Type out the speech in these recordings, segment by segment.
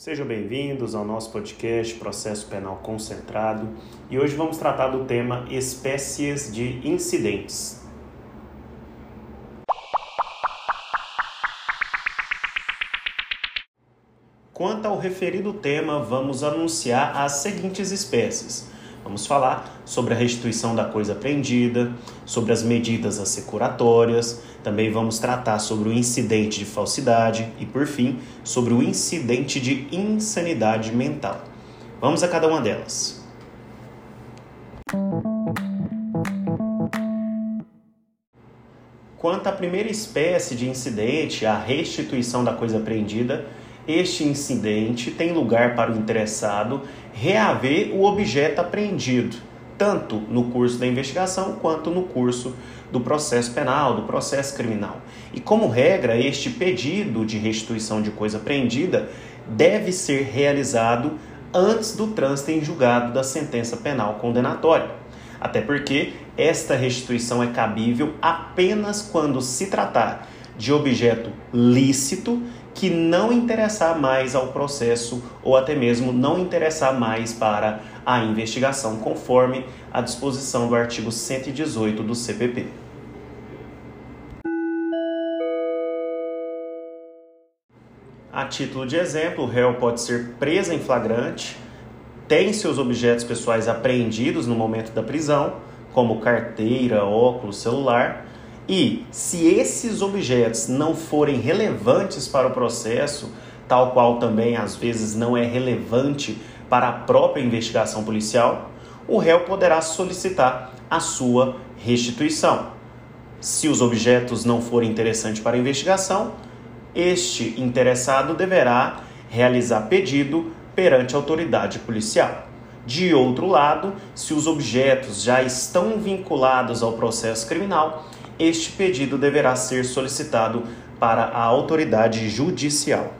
Sejam bem-vindos ao nosso podcast Processo Penal Concentrado e hoje vamos tratar do tema espécies de incidentes. Quanto ao referido tema, vamos anunciar as seguintes espécies. Vamos falar sobre a restituição da coisa apreendida, sobre as medidas assecuratórias, também vamos tratar sobre o incidente de falsidade e, por fim, sobre o incidente de insanidade mental. Vamos a cada uma delas. Quanto à primeira espécie de incidente, a restituição da coisa apreendida, este incidente tem lugar para o interessado reaver o objeto apreendido, tanto no curso da investigação quanto no curso do processo penal, do processo criminal. E como regra, este pedido de restituição de coisa apreendida deve ser realizado antes do trânsito em julgado da sentença penal condenatória. Até porque esta restituição é cabível apenas quando se tratar de objeto lícito que não interessar mais ao processo ou até mesmo não interessar mais para a investigação, conforme a disposição do artigo 118 do CPP. A título de exemplo, o réu pode ser preso em flagrante, tem seus objetos pessoais apreendidos no momento da prisão, como carteira, óculos, celular, e se esses objetos não forem relevantes para o processo, tal qual também às vezes não é relevante para a própria investigação policial, o réu poderá solicitar a sua restituição. Se os objetos não forem interessantes para a investigação, este interessado deverá realizar pedido perante a autoridade policial. De outro lado, se os objetos já estão vinculados ao processo criminal, este pedido deverá ser solicitado para a autoridade judicial.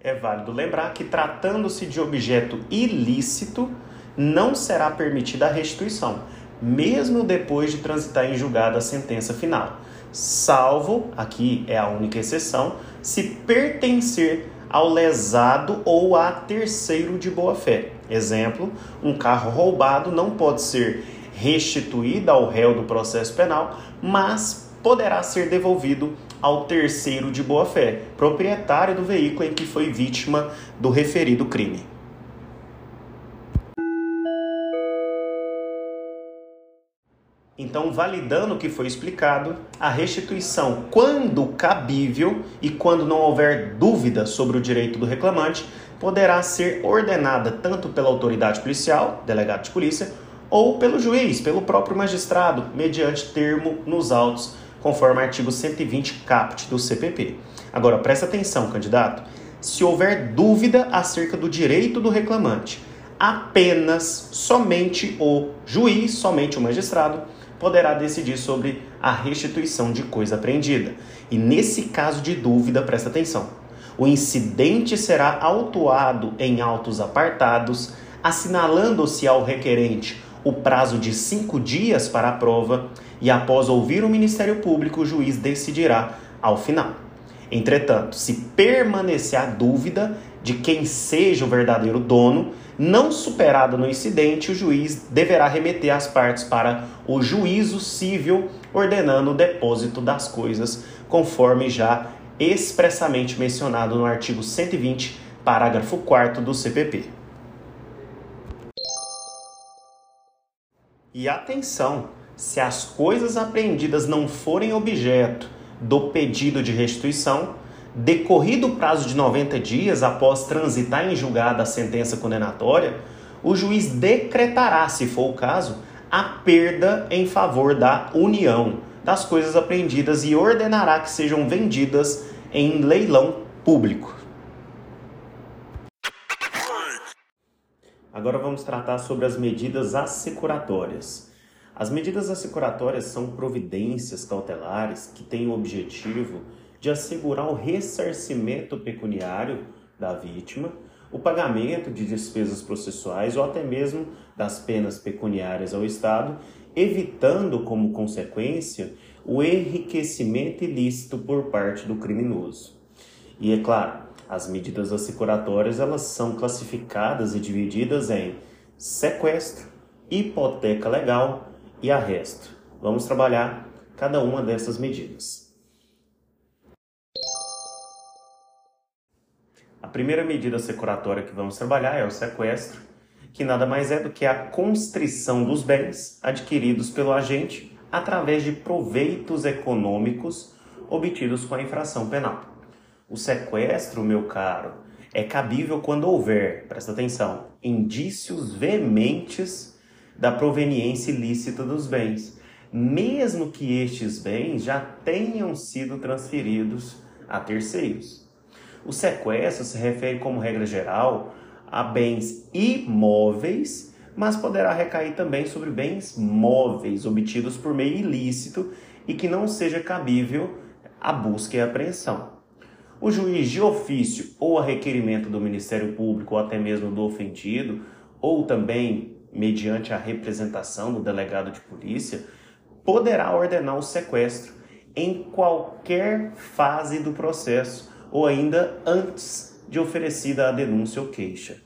É válido lembrar que, tratando-se de objeto ilícito, não será permitida a restituição, mesmo depois de transitar em julgado a sentença final, salvo, aqui é a única exceção, se pertencer ao lesado ou a terceiro de boa-fé. Exemplo: um carro roubado não pode ser restituído ao réu do processo penal, mas poderá ser devolvido ao terceiro de boa-fé, proprietário do veículo em que foi vítima do referido crime. Então, validando o que foi explicado, a restituição, quando cabível e quando não houver dúvida sobre o direito do reclamante, poderá ser ordenada tanto pela autoridade policial, delegado de polícia, ou pelo juiz, pelo próprio magistrado, mediante termo nos autos, conforme artigo 120 caput do CPP. Agora, presta atenção, candidato. Se houver dúvida acerca do direito do reclamante, apenas somente o juiz, somente o magistrado, poderá decidir sobre a restituição de coisa apreendida. E nesse caso de dúvida, presta atenção. O incidente será autuado em autos apartados, assinalando-se ao requerente o prazo de cinco dias para a prova e, após ouvir o Ministério Público, o juiz decidirá ao final. Entretanto, se permanecer a dúvida de quem seja o verdadeiro dono, não superada no incidente, o juiz deverá remeter as partes para o juízo civil, ordenando o depósito das coisas, conforme já expressamente mencionado no artigo 120, parágrafo 4 do CPP. E atenção, se as coisas apreendidas não forem objeto do pedido de restituição, Decorrido o prazo de 90 dias após transitar em julgada a sentença condenatória, o juiz decretará, se for o caso, a perda em favor da União das coisas apreendidas e ordenará que sejam vendidas em leilão público. Agora vamos tratar sobre as medidas assecuratórias. As medidas assecuratórias são providências cautelares que têm o objetivo de assegurar o ressarcimento pecuniário da vítima, o pagamento de despesas processuais ou até mesmo das penas pecuniárias ao Estado, evitando como consequência o enriquecimento ilícito por parte do criminoso. E é claro, as medidas assecuratórias elas são classificadas e divididas em sequestro, hipoteca legal e arresto. Vamos trabalhar cada uma dessas medidas. A primeira medida securatória que vamos trabalhar é o sequestro, que nada mais é do que a constrição dos bens adquiridos pelo agente através de proveitos econômicos obtidos com a infração penal. O sequestro, meu caro, é cabível quando houver, presta atenção, indícios veementes da proveniência ilícita dos bens, mesmo que estes bens já tenham sido transferidos a terceiros. O sequestro se refere, como regra geral, a bens imóveis, mas poderá recair também sobre bens móveis obtidos por meio ilícito e que não seja cabível a busca e a apreensão o juiz de ofício ou a requerimento do Ministério Público ou até mesmo do ofendido, ou também mediante a representação do delegado de polícia, poderá ordenar o sequestro em qualquer fase do processo ou ainda antes de oferecida a denúncia ou queixa.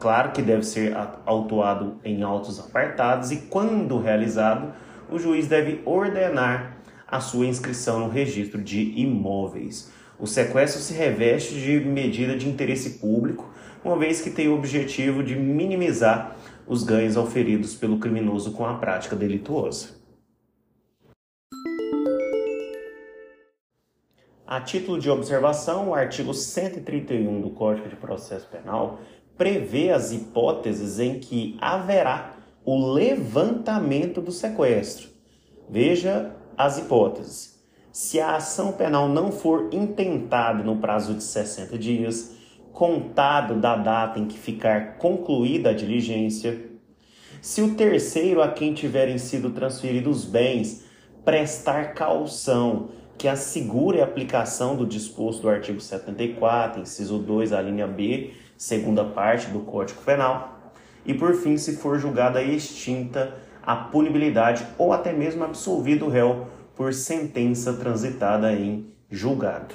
Claro que deve ser autuado em autos apartados e, quando realizado, o juiz deve ordenar a sua inscrição no registro de imóveis. O sequestro se reveste de medida de interesse público, uma vez que tem o objetivo de minimizar os ganhos auferidos pelo criminoso com a prática delituosa. A título de observação, o artigo 131 do Código de Processo Penal prevê as hipóteses em que haverá o levantamento do sequestro. Veja as hipóteses se a ação penal não for intentada no prazo de 60 dias, contado da data em que ficar concluída a diligência, se o terceiro a quem tiverem sido transferidos bens prestar caução que assegure a aplicação do disposto do artigo 74, inciso 2, a linha B, segunda parte do Código Penal, e por fim, se for julgada extinta a punibilidade ou até mesmo absolvido o réu por sentença transitada em julgado.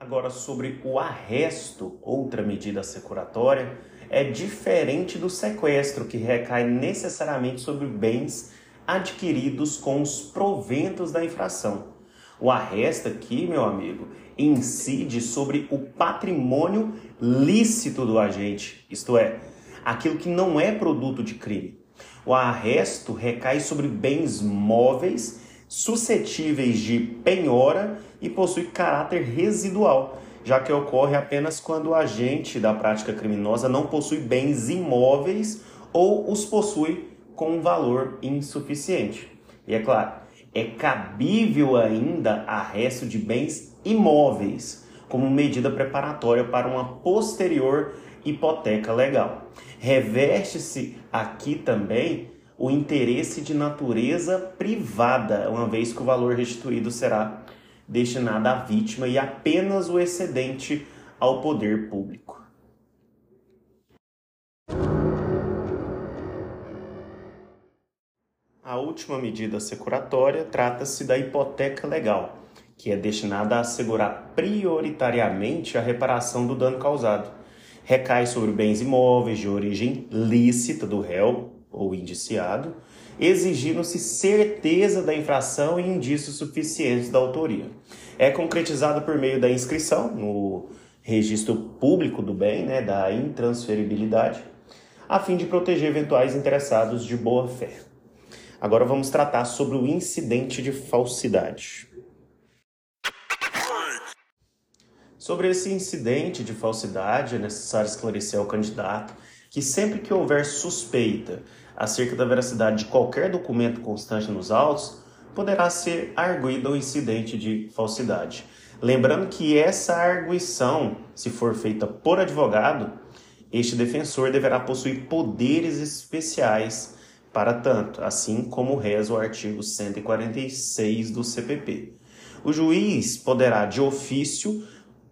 Agora, sobre o arresto, outra medida securatória, é diferente do sequestro, que recai necessariamente sobre bens adquiridos com os proventos da infração. O arresto aqui, meu amigo, incide sobre o patrimônio lícito do agente, isto é, aquilo que não é produto de crime. O arresto recai sobre bens móveis suscetíveis de penhora e possui caráter residual, já que ocorre apenas quando o agente da prática criminosa não possui bens imóveis ou os possui com um valor insuficiente. E é claro, é cabível ainda arresto de bens imóveis como medida preparatória para uma posterior hipoteca legal. Reveste-se aqui também o interesse de natureza privada, uma vez que o valor restituído será destinado à vítima e apenas o excedente ao poder público. A última medida securatória trata-se da hipoteca legal, que é destinada a assegurar prioritariamente a reparação do dano causado recai sobre bens imóveis de origem lícita do réu ou indiciado, exigindo-se certeza da infração e indícios suficientes da autoria. É concretizada por meio da inscrição no registro público do bem, né, da intransferibilidade, a fim de proteger eventuais interessados de boa fé. Agora vamos tratar sobre o incidente de falsidade. Sobre esse incidente de falsidade, é necessário esclarecer ao candidato que sempre que houver suspeita acerca da veracidade de qualquer documento constante nos autos, poderá ser arguído o incidente de falsidade. Lembrando que essa arguição, se for feita por advogado, este defensor deverá possuir poderes especiais para tanto, assim como reza o artigo 146 do CPP. o juiz poderá, de ofício,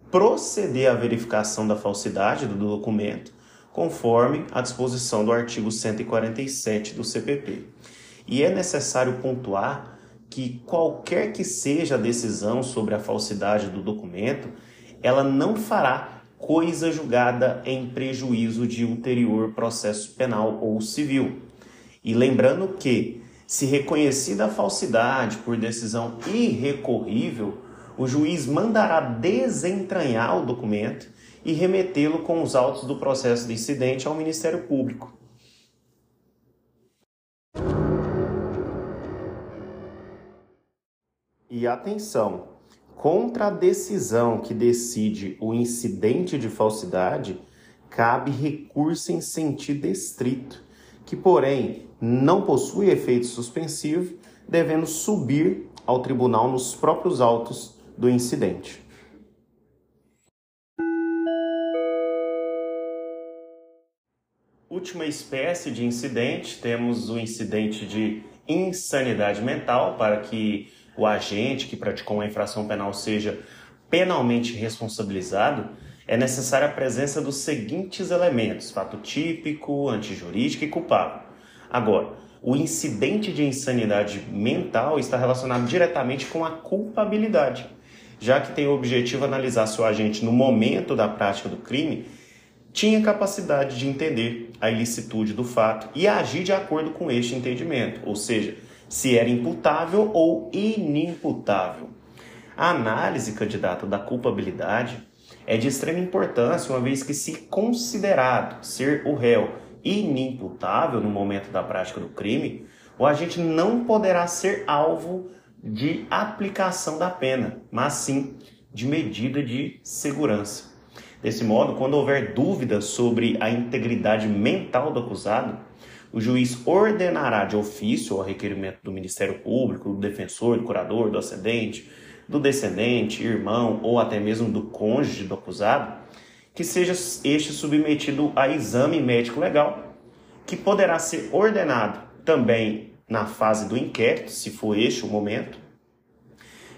proceder à verificação da falsidade do documento, conforme a disposição do artigo 147 do CPP. E é necessário pontuar que qualquer que seja a decisão sobre a falsidade do documento, ela não fará coisa julgada em prejuízo de ulterior processo penal ou civil. E lembrando que, se reconhecida a falsidade por decisão irrecorrível, o juiz mandará desentranhar o documento e remetê-lo com os autos do processo de incidente ao Ministério Público. E atenção, contra a decisão que decide o incidente de falsidade, cabe recurso em sentido estrito, que, porém, não possui efeito suspensivo, devendo subir ao tribunal nos próprios autos do incidente. Última espécie de incidente, temos o incidente de insanidade mental, para que o agente que praticou uma infração penal seja penalmente responsabilizado, é necessária a presença dos seguintes elementos: fato típico, antijurídico e culpável. Agora, o incidente de insanidade mental está relacionado diretamente com a culpabilidade já que tem o objetivo analisar se o agente, no momento da prática do crime, tinha capacidade de entender a ilicitude do fato e agir de acordo com este entendimento, ou seja, se era imputável ou inimputável. A análise, candidato, da culpabilidade é de extrema importância, uma vez que, se considerado ser o réu inimputável no momento da prática do crime, o agente não poderá ser alvo de aplicação da pena, mas sim de medida de segurança. Desse modo, quando houver dúvidas sobre a integridade mental do acusado, o juiz ordenará de ofício, ao requerimento do Ministério Público, do defensor, do curador, do ascendente, do descendente, irmão ou até mesmo do cônjuge do acusado, que seja este submetido a exame médico legal, que poderá ser ordenado também na fase do inquérito, se for este o momento,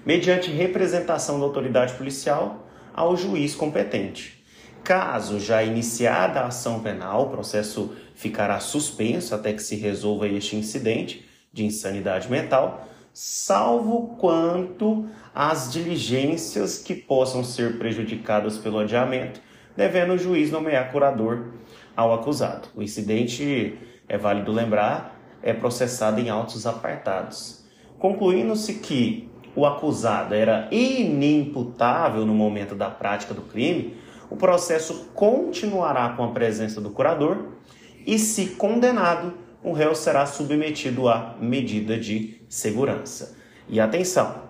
mediante representação da autoridade policial ao juiz competente. Caso já iniciada a ação penal, o processo ficará suspenso até que se resolva este incidente de insanidade mental, salvo quanto às diligências que possam ser prejudicadas pelo adiamento, devendo o juiz nomear curador ao acusado. O incidente, é válido lembrar, é processado em autos apartados. Concluindo-se que o acusado era inimputável no momento da prática do crime, o processo continuará com a presença do curador e, se condenado, o réu será submetido à medida de segurança. E atenção,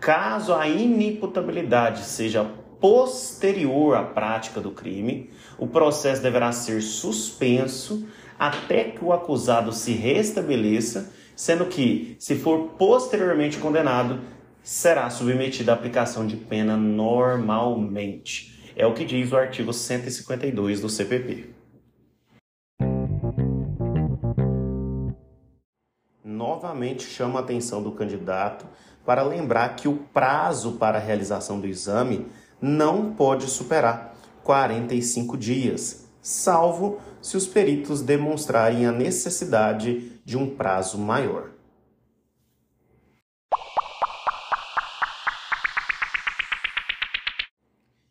caso a inimputabilidade seja posterior à prática do crime, o processo deverá ser suspenso até que o acusado se restabeleça, sendo que, se for posteriormente condenado, será submetido à aplicação de pena normalmente. É o que diz o artigo 152 do CPP. Novamente chamo a atenção do candidato para lembrar que o prazo para a realização do exame não pode superar 45 dias, salvo se os peritos demonstrarem a necessidade de um prazo maior.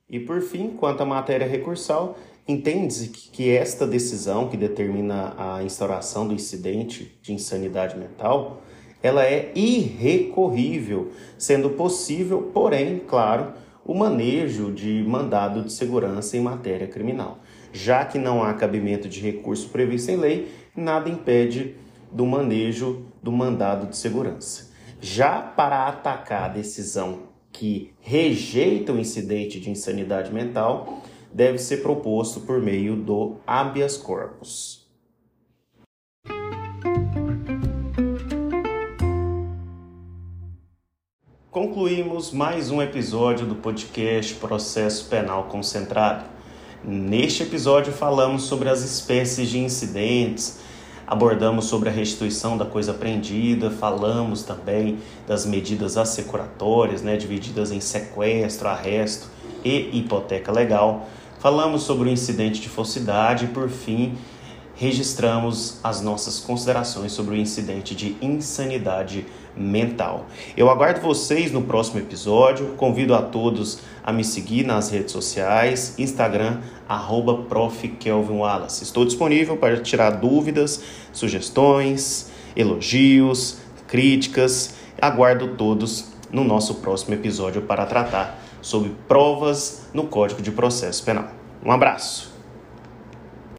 E por fim, quanto à matéria recursal, entende-se que esta decisão que determina a instauração do incidente de insanidade mental, ela é irrecorrível, sendo possível, porém, claro, o manejo de mandado de segurança em matéria criminal. Já que não há cabimento de recurso previsto em lei, nada impede do manejo do mandado de segurança. Já para atacar a decisão que rejeita o incidente de insanidade mental, deve ser proposto por meio do habeas corpus. Concluímos mais um episódio do podcast Processo Penal Concentrado. Neste episódio falamos sobre as espécies de incidentes, abordamos sobre a restituição da coisa apreendida, falamos também das medidas assecuratórias, né, divididas em sequestro, arresto e hipoteca legal. Falamos sobre o incidente de falsidade e, por fim, registramos as nossas considerações sobre o incidente de insanidade mental. Eu aguardo vocês no próximo episódio. Convido a todos a me seguir nas redes sociais, Instagram, arroba Estou disponível para tirar dúvidas, sugestões, elogios, críticas. Aguardo todos no nosso próximo episódio para tratar sobre provas no Código de Processo Penal. Um abraço!